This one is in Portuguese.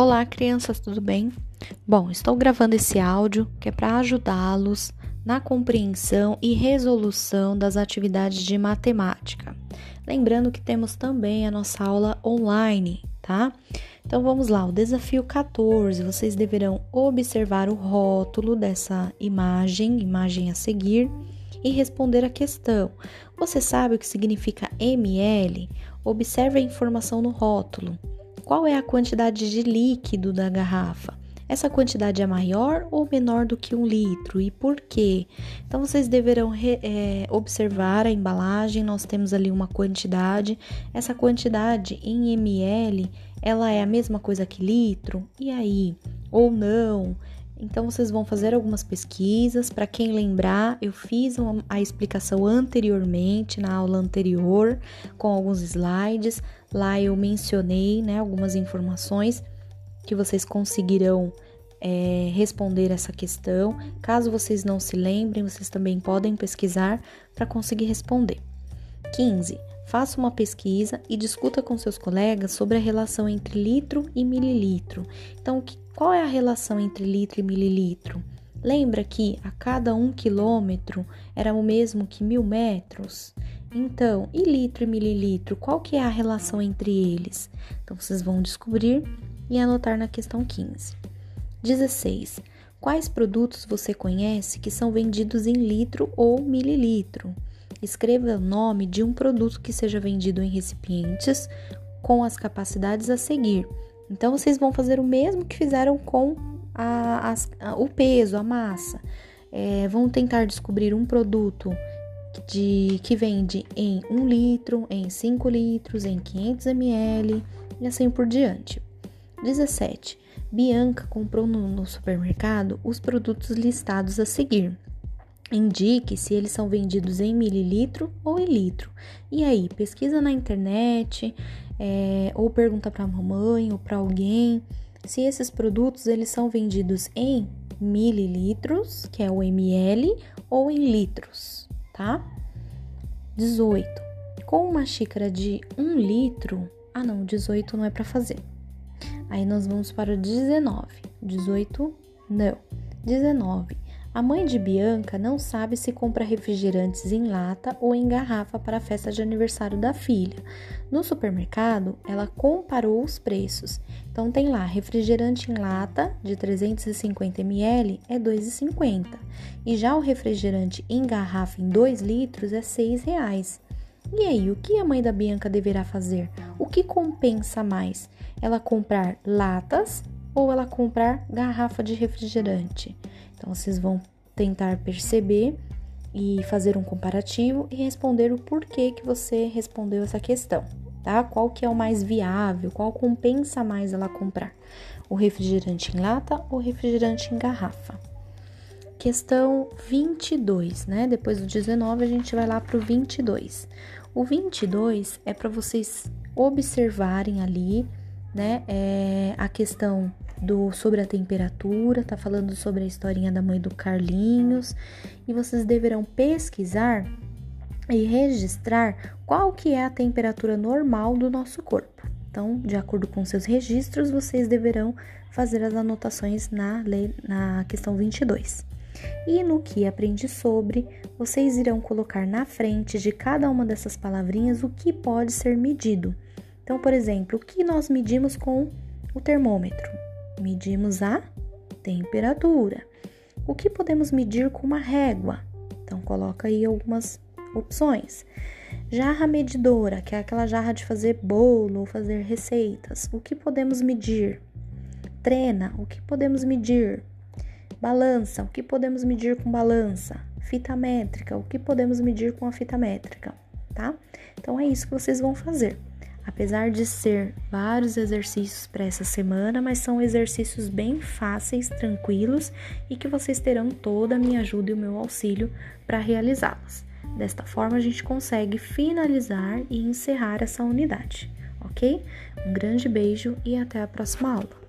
Olá, crianças, tudo bem? Bom, estou gravando esse áudio que é para ajudá-los na compreensão e resolução das atividades de matemática. Lembrando que temos também a nossa aula online, tá? Então vamos lá, o desafio 14, vocês deverão observar o rótulo dessa imagem, imagem a seguir, e responder a questão. Você sabe o que significa ml? Observe a informação no rótulo. Qual é a quantidade de líquido da garrafa? Essa quantidade é maior ou menor do que um litro e por quê? Então vocês deverão é, observar a embalagem. Nós temos ali uma quantidade. Essa quantidade em ml, ela é a mesma coisa que litro? E aí? Ou não? Então vocês vão fazer algumas pesquisas. Para quem lembrar, eu fiz a explicação anteriormente na aula anterior com alguns slides. Lá eu mencionei, né, algumas informações que vocês conseguirão é, responder essa questão. Caso vocês não se lembrem, vocês também podem pesquisar para conseguir responder. 15. Faça uma pesquisa e discuta com seus colegas sobre a relação entre litro e mililitro. Então, qual é a relação entre litro e mililitro? Lembra que a cada um quilômetro era o mesmo que mil metros? Então, e litro e mililitro, qual que é a relação entre eles? Então, vocês vão descobrir e anotar na questão 15. 16. Quais produtos você conhece que são vendidos em litro ou mililitro? Escreva o nome de um produto que seja vendido em recipientes com as capacidades a seguir. Então, vocês vão fazer o mesmo que fizeram com a, a, o peso, a massa. É, vão tentar descobrir um produto de, que vende em 1 litro, em 5 litros, em 500 ml e assim por diante. 17. Bianca comprou no, supermercado os produtos listados a seguir. Indique se eles são vendidos em mililitro ou em litro. E aí, pesquisa na internet é, ou pergunta para a mamãe ou para alguém se esses produtos eles são vendidos em mililitros, que é o ml, ou em litros, tá? 18. Com uma xícara de 1 litro, ah não, 18 não é para fazer. Aí nós vamos para o 19. 18, não. 19 a mãe de Bianca não sabe se compra refrigerantes em lata ou em garrafa para a festa de aniversário da filha. No supermercado, ela comparou os preços. Então tem lá, refrigerante em lata de 350 ml é 2,50 e já o refrigerante em garrafa em 2 litros é R$ 6,00. E aí, o que a mãe da Bianca deverá fazer? O que compensa mais? Ela comprar latas ou ela comprar garrafa de refrigerante? Então vocês vão tentar perceber e fazer um comparativo e responder o porquê que você respondeu essa questão, tá? Qual que é o mais viável, qual compensa mais ela comprar? O refrigerante em lata ou refrigerante em garrafa? Questão 22, né? Depois do 19 a gente vai lá para o 22. O 22 é para vocês observarem ali, né? É a questão do sobre a temperatura, tá falando sobre a historinha da mãe do Carlinhos, e vocês deverão pesquisar e registrar qual que é a temperatura normal do nosso corpo. Então, de acordo com seus registros, vocês deverão fazer as anotações na, lei, na questão 22. E no que aprendi sobre, vocês irão colocar na frente de cada uma dessas palavrinhas o que pode ser medido. Então, por exemplo, o que nós medimos com o termômetro? Medimos a temperatura. O que podemos medir com uma régua? Então, coloca aí algumas opções. Jarra medidora, que é aquela jarra de fazer bolo ou fazer receitas. O que podemos medir? Trena, o que podemos medir? Balança, o que podemos medir com balança? Fita métrica, o que podemos medir com a fita métrica, tá? Então é isso que vocês vão fazer apesar de ser vários exercícios para essa semana, mas são exercícios bem fáceis, tranquilos e que vocês terão toda a minha ajuda e o meu auxílio para realizá-los. Desta forma, a gente consegue finalizar e encerrar essa unidade, ok? Um grande beijo e até a próxima aula.